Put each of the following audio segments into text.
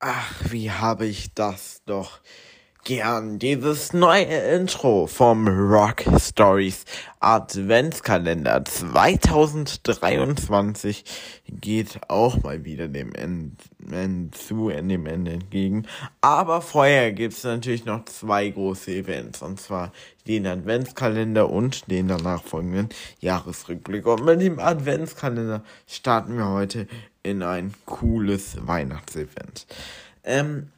Ach, wie habe ich das doch gern. Dieses neue Intro vom Rock Stories Adventskalender 2023 geht auch mal wieder dem Ende zu, in dem Ende entgegen. Aber vorher gibt's natürlich noch zwei große Events. Und zwar den Adventskalender und den danach folgenden Jahresrückblick. Und mit dem Adventskalender starten wir heute in ein cooles Weihnachtsevent. Ähm,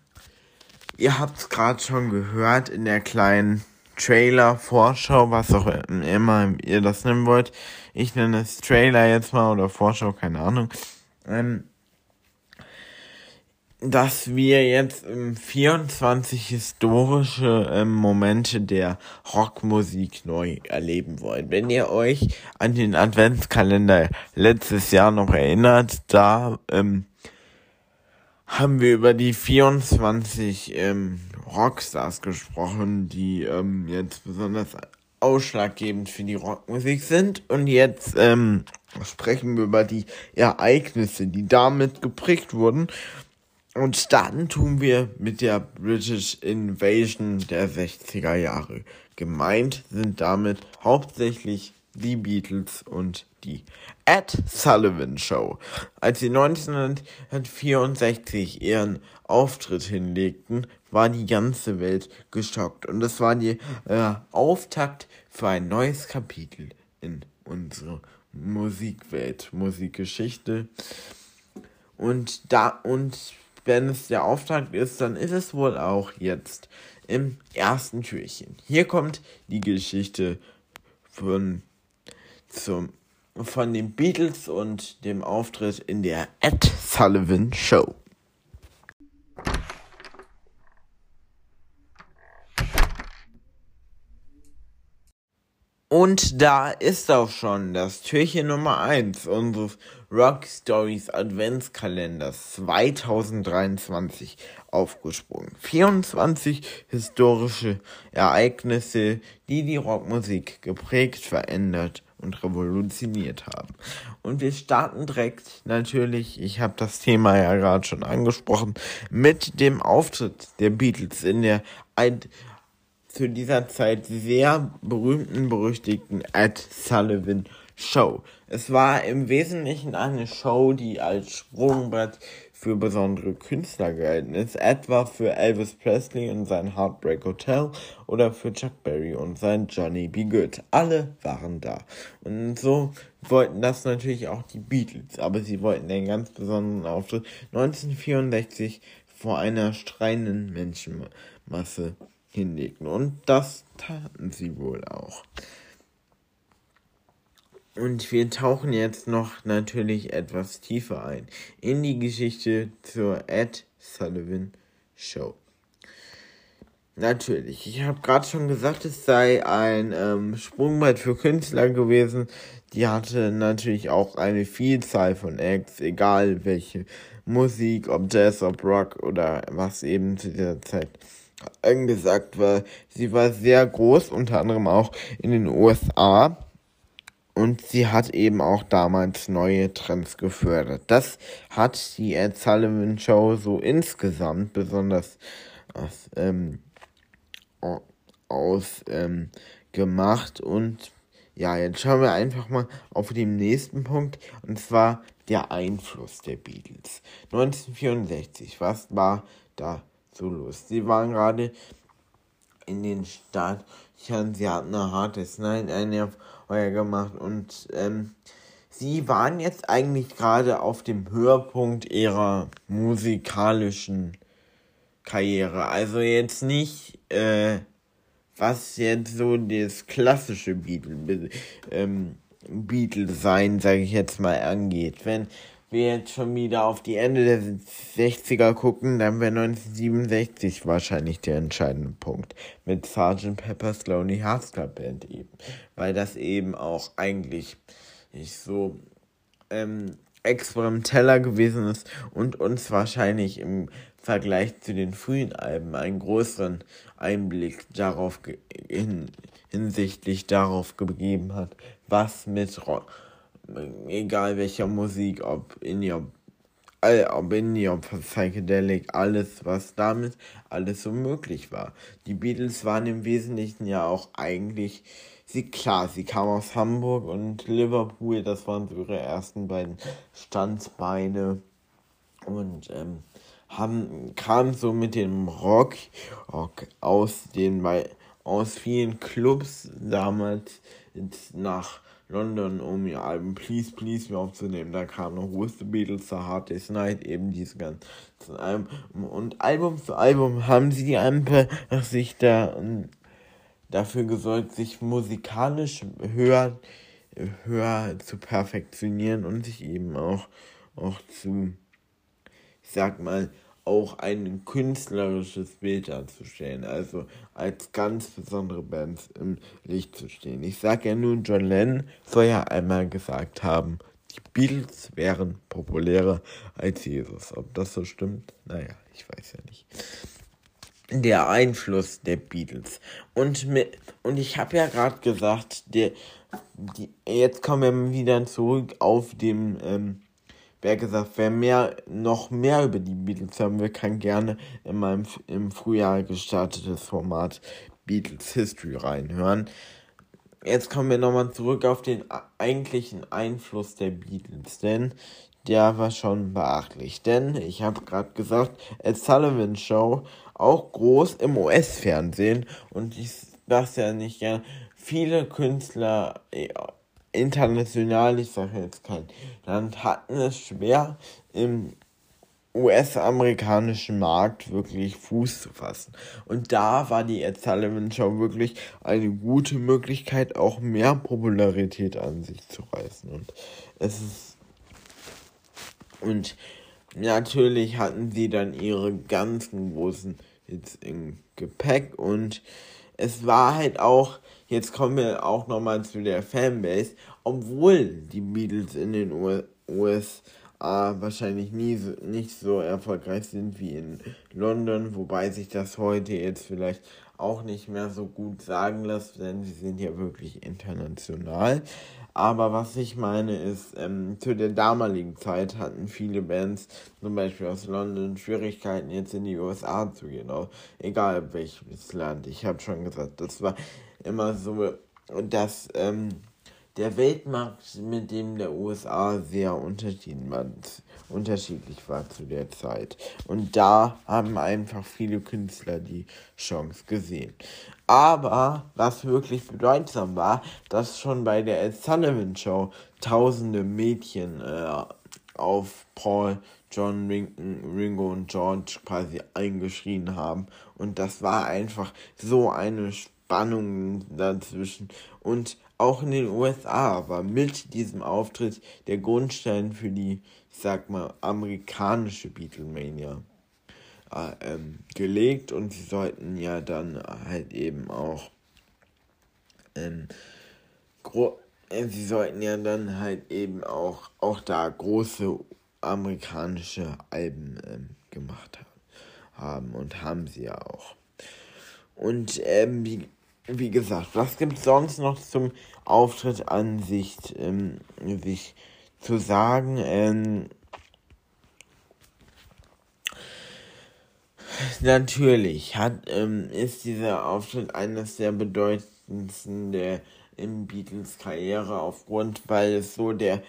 ihr habt es gerade schon gehört in der kleinen Trailer, Vorschau, was auch immer ihr das nennen wollt. Ich nenne es Trailer jetzt mal oder Vorschau, keine Ahnung. Ähm, dass wir jetzt ähm, 24 historische ähm, Momente der Rockmusik neu erleben wollen. Wenn ihr euch an den Adventskalender letztes Jahr noch erinnert, da ähm, haben wir über die 24 ähm, Rockstars gesprochen, die ähm, jetzt besonders ausschlaggebend für die Rockmusik sind. Und jetzt ähm, sprechen wir über die Ereignisse, die damit geprägt wurden. Und starten tun wir mit der British Invasion der 60er Jahre. Gemeint sind damit hauptsächlich die Beatles und die Ed Sullivan Show. Als sie 1964 ihren Auftritt hinlegten, war die ganze Welt geschockt. Und es war die äh, Auftakt für ein neues Kapitel in unserer Musikwelt, Musikgeschichte. Und da, und wenn es der Auftakt ist, dann ist es wohl auch jetzt im ersten Türchen. Hier kommt die Geschichte von zum, von den Beatles und dem Auftritt in der Ed Sullivan Show. Und da ist auch schon das Türchen Nummer 1 unseres Rock Stories Adventskalenders 2023 aufgesprungen. 24 historische Ereignisse, die die Rockmusik geprägt, verändert und revolutioniert haben. Und wir starten direkt natürlich, ich habe das Thema ja gerade schon angesprochen, mit dem Auftritt der Beatles in der ein, zu dieser Zeit sehr berühmten, berüchtigten Ed Sullivan Show. Es war im Wesentlichen eine Show, die als Sprungbrett für besondere Künstler gehalten ist, etwa für Elvis Presley und sein Heartbreak Hotel oder für Chuck Berry und sein Johnny B. Good. Alle waren da. Und so wollten das natürlich auch die Beatles, aber sie wollten einen ganz besonderen Auftritt 1964 vor einer streunenden Menschenmasse hinlegen. Und das taten sie wohl auch. Und wir tauchen jetzt noch natürlich etwas tiefer ein in die Geschichte zur Ed Sullivan Show. Natürlich, ich habe gerade schon gesagt, es sei ein ähm, Sprungbrett für Künstler gewesen. Die hatte natürlich auch eine Vielzahl von Acts, egal welche Musik, ob Jazz, ob Rock oder was eben zu dieser Zeit angesagt war. Sie war sehr groß, unter anderem auch in den USA und sie hat eben auch damals neue Trends gefördert. Das hat die Ed Sullivan Show so insgesamt besonders aus, ähm, aus ähm, gemacht und ja, jetzt schauen wir einfach mal auf den nächsten Punkt, und zwar der Einfluss der Beatles. 1964, was war da so los? Sie waren gerade in den Startlöchern, sie hatten eine harte Night eine Feuer gemacht und ähm, sie waren jetzt eigentlich gerade auf dem Höhepunkt ihrer musikalischen Karriere. Also jetzt nicht, äh, was jetzt so das klassische Beatles, ähm, Beatles sein, sage ich jetzt mal, angeht. Wenn wir jetzt schon wieder auf die Ende der 60er gucken, dann wäre 1967 wahrscheinlich der entscheidende Punkt. Mit Sgt. Pepper's Lonely Hearts Club Band eben. Weil das eben auch eigentlich nicht so ähm, experimenteller gewesen ist und uns wahrscheinlich im Vergleich zu den frühen Alben einen größeren Einblick darauf hin, hinsichtlich darauf gegeben hat, was mit Rock, egal welcher Musik, ob in ihr ob in ihr Psychedelic, alles, was damit alles so möglich war. Die Beatles waren im Wesentlichen ja auch eigentlich, sie klar, sie kamen aus Hamburg und Liverpool, das waren so ihre ersten beiden Standbeine und ähm, haben, kam so mit dem Rock, Rock aus den aus vielen Clubs damals nach London, um ihr Album Please Please Me aufzunehmen. Da kam noch With the Beatles, The Hard Day's Night, eben diese ganzen Alben. Und Album für Album haben sie einfach sich da dafür gesorgt, sich musikalisch höher, höher zu perfektionieren und sich eben auch, auch zu, ich sag mal, auch ein künstlerisches Bild darzustellen, also als ganz besondere Bands im Licht zu stehen. Ich sage ja nun, John Lennon soll ja einmal gesagt haben, die Beatles wären populärer als Jesus. Ob das so stimmt? Naja, ich weiß ja nicht. Der Einfluss der Beatles. Und, mit, und ich habe ja gerade gesagt, der, die, jetzt kommen wir wieder zurück auf dem ähm, wer gesagt, wer mehr, noch mehr über die Beatles haben will, kann gerne in meinem im Frühjahr gestartetes Format Beatles History reinhören. Jetzt kommen wir nochmal zurück auf den eigentlichen Einfluss der Beatles, denn der war schon beachtlich. Denn ich habe gerade gesagt, Ed Sullivan Show auch groß im US-Fernsehen und ich das ja nicht gern. Viele Künstler international, ich sage jetzt kein Land, hatten es schwer im US-amerikanischen Markt wirklich Fuß zu fassen. Und da war die Ed Sullivan Show wirklich eine gute Möglichkeit, auch mehr Popularität an sich zu reißen. Und es ist. Und natürlich hatten sie dann ihre ganzen großen Hits im Gepäck und es war halt auch, jetzt kommen wir auch nochmal zu der Fanbase, obwohl die Beatles in den USA wahrscheinlich nie so, nicht so erfolgreich sind wie in London, wobei sich das heute jetzt vielleicht auch nicht mehr so gut sagen lässt, denn sie sind ja wirklich international. Aber was ich meine ist, ähm, zu der damaligen Zeit hatten viele Bands, zum Beispiel aus London, Schwierigkeiten jetzt in die USA zu gehen, auch egal welches Land. Ich habe schon gesagt, das war immer so, dass ähm, der Weltmarkt mit dem der USA sehr unterschiedlich war, zu der Zeit. Und da haben einfach viele Künstler die Chance gesehen. Aber was wirklich bedeutsam war, dass schon bei der Ed Sullivan Show tausende Mädchen äh, auf Paul, John, Ringo und George quasi eingeschrien haben. Und das war einfach so eine Spannung dazwischen. Und auch in den USA war mit diesem Auftritt der Grundstein für die, ich sag mal, amerikanische Beatlemania äh, ähm, gelegt und sie sollten ja dann halt eben auch ähm, äh, sie sollten ja dann halt eben auch, auch da große amerikanische Alben ähm, gemacht haben, haben und haben sie ja auch. Und ähm, wie wie gesagt, was gibt es sonst noch zum Auftritt an sich, ähm, sich zu sagen? Ähm, natürlich hat, ähm, ist dieser Auftritt eines der bedeutendsten der in Beatles Karriere aufgrund, weil es so der,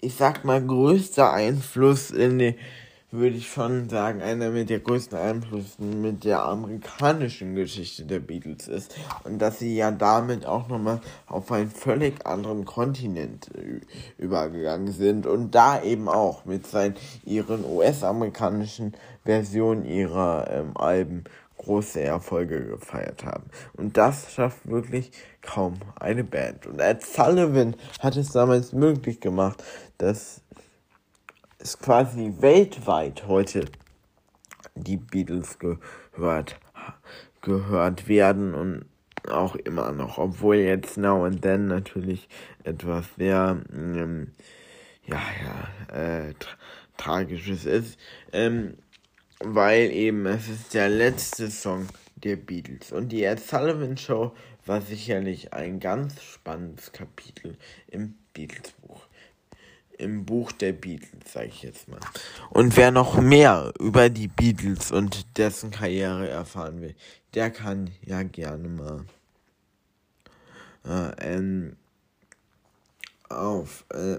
ich sag mal, größte Einfluss in die, würde ich schon sagen, einer mit der größten Einflüsse mit der amerikanischen Geschichte der Beatles ist. Und dass sie ja damit auch nochmal auf einen völlig anderen Kontinent übergegangen sind und da eben auch mit seinen, ihren US-amerikanischen Versionen ihrer ähm, Alben große Erfolge gefeiert haben. Und das schafft wirklich kaum eine Band. Und Ed Sullivan hat es damals möglich gemacht, dass es quasi weltweit heute die Beatles gehört, gehört werden und auch immer noch, obwohl jetzt Now and Then natürlich etwas sehr, ähm, ja, ja, äh, tra tragisches ist. Ähm, weil eben es ist der letzte Song der Beatles. Und die Ed Sullivan Show war sicherlich ein ganz spannendes Kapitel im Beatles-Buch. Im Buch der Beatles, sage ich jetzt mal. Und wer noch mehr über die Beatles und dessen Karriere erfahren will, der kann ja gerne mal äh, ähm, auf äh,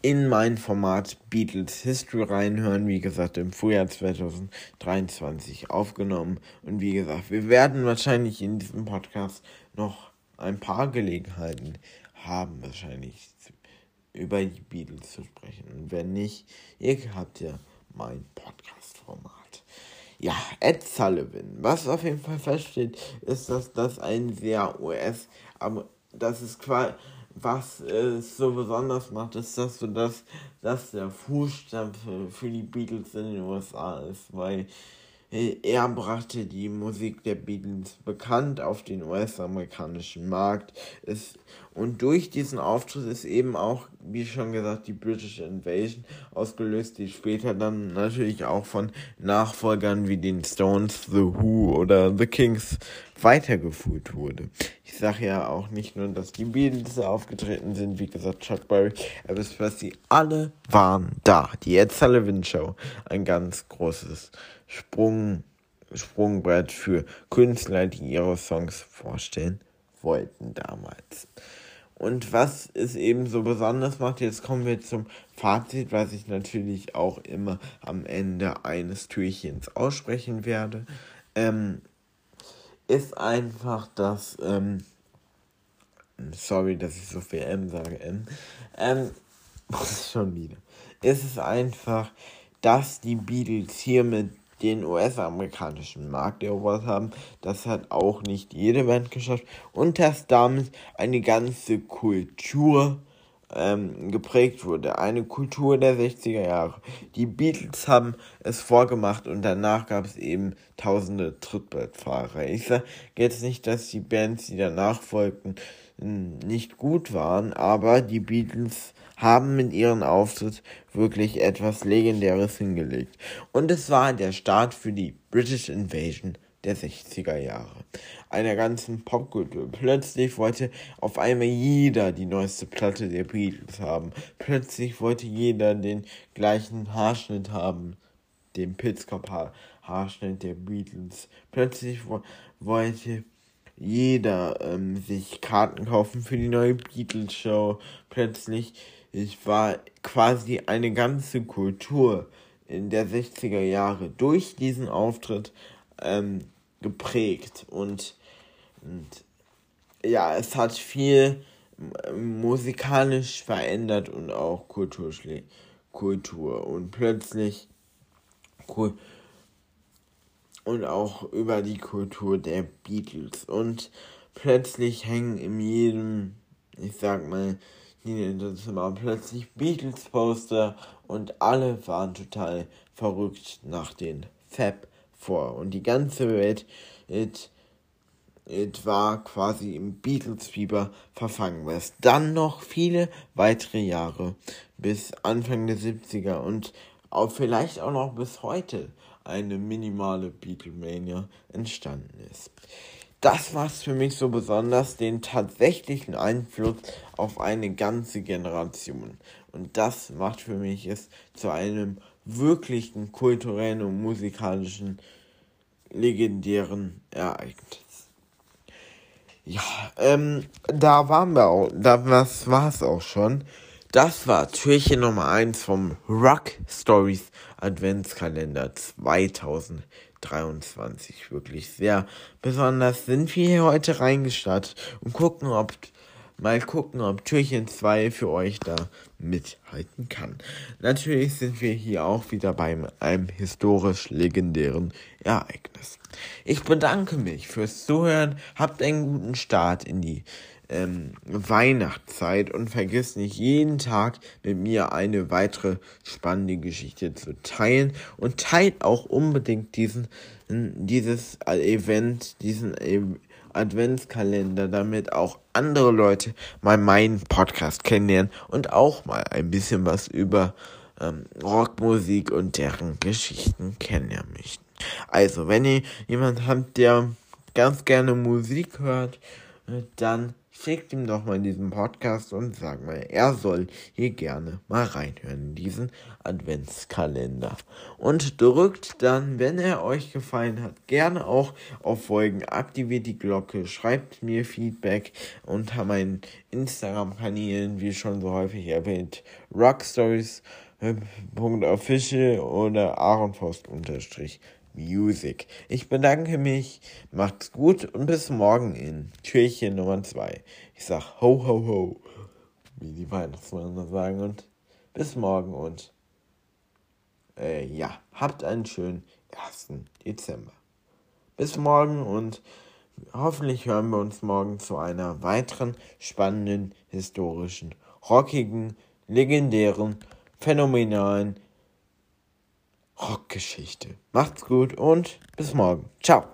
in mein Format Beatles History reinhören. Wie gesagt, im Frühjahr 2023 aufgenommen. Und wie gesagt, wir werden wahrscheinlich in diesem Podcast noch ein paar Gelegenheiten haben, wahrscheinlich über die Beatles zu sprechen. Und wenn nicht, ihr habt ja mein Podcast-Format. Ja, Ed Sullivan. Was auf jeden Fall feststeht, ist, dass das ein sehr US, aber das ist quasi was es so besonders macht, ist, dass du das, dass der Fußstapfen für die Beatles in den USA ist, weil er brachte die Musik der Beatles bekannt auf den US-amerikanischen Markt. Ist, und durch diesen Auftritt ist eben auch, wie schon gesagt, die British Invasion ausgelöst, die später dann natürlich auch von Nachfolgern wie den Stones, The Who oder The Kings weitergeführt wurde. Ich sage ja auch nicht nur, dass die Beatles aufgetreten sind, wie gesagt, Chuck Berry, was sie alle waren da. Die Ed Sullivan Show, ein ganz großes Sprung, Sprungbrett für Künstler, die ihre Songs vorstellen wollten damals. Und was es eben so besonders macht, jetzt kommen wir zum Fazit, was ich natürlich auch immer am Ende eines Türchens aussprechen werde, ähm, ist einfach, dass, ähm, sorry, dass ich so viel M sage, M, ähm, schon wieder, ist es einfach, dass die Beatles hier mit den US-amerikanischen Markt erobert haben. Das hat auch nicht jede Band geschafft und dass damit eine ganze Kultur ähm, geprägt wurde. Eine Kultur der 60er Jahre. Die Beatles haben es vorgemacht und danach gab es eben tausende Trittbrettfahrer. Ich sage jetzt nicht, dass die Bands, die danach folgten, nicht gut waren, aber die Beatles haben mit ihrem Auftritt wirklich etwas Legendäres hingelegt. Und es war der Start für die British Invasion der 60er Jahre. Einer ganzen Popkultur. Plötzlich wollte auf einmal jeder die neueste Platte der Beatles haben. Plötzlich wollte jeder den gleichen Haarschnitt haben. Den Pitzkopf-Haarschnitt der Beatles. Plötzlich wollte jeder ähm, sich Karten kaufen für die neue Beatles-Show. Plötzlich ich war quasi eine ganze Kultur in der 60er Jahre durch diesen Auftritt ähm, geprägt und, und ja, es hat viel musikalisch verändert und auch Kulturschlä Kultur und plötzlich und auch über die Kultur der Beatles und plötzlich hängen in jedem, ich sag mal, Zimmer plötzlich Beatles-Poster und alle waren total verrückt nach den Fab vor. Und die ganze Welt it, it war quasi im Beatles-Fieber verfangen, was dann noch viele weitere Jahre bis Anfang der 70er und auch vielleicht auch noch bis heute eine minimale Beatlemania entstanden ist das war's für mich so besonders, den tatsächlichen Einfluss auf eine ganze Generation. Und das macht für mich es zu einem wirklichen kulturellen und musikalischen legendären Ereignis. Ja, ähm, da waren wir auch, da was war's auch schon. Das war Türchen Nummer 1 vom Rock Stories Adventskalender 2023. Wirklich sehr besonders sind wir hier heute reingestartet und gucken, ob mal gucken, ob Türchen 2 für euch da mithalten kann. Natürlich sind wir hier auch wieder bei einem historisch legendären Ereignis. Ich bedanke mich fürs Zuhören, habt einen guten Start in die ähm, Weihnachtszeit und vergiss nicht jeden Tag mit mir eine weitere spannende Geschichte zu teilen und teilt auch unbedingt diesen dieses Event, diesen Adventskalender, damit auch andere Leute mal meinen Podcast kennenlernen und auch mal ein bisschen was über ähm, Rockmusik und deren Geschichten kennenlernen möchten. Also, wenn ihr jemand habt, der ganz gerne Musik hört, äh, dann schickt ihm doch mal diesen Podcast und sagt mal, er soll hier gerne mal reinhören in diesen Adventskalender. Und drückt dann, wenn er euch gefallen hat, gerne auch auf Folgen, aktiviert die Glocke, schreibt mir Feedback unter meinen Instagram-Kanälen, wie schon so häufig erwähnt, rockstories.official oder aaronpost unterstrich Music. Ich bedanke mich, macht's gut und bis morgen in Türchen Nummer 2. Ich sag ho ho ho, wie die Weihnachtsmänner sagen und bis morgen und äh, ja, habt einen schönen 1. Dezember. Bis morgen und hoffentlich hören wir uns morgen zu einer weiteren spannenden, historischen, rockigen, legendären, phänomenalen Rockgeschichte. Macht's gut und bis morgen. Ciao.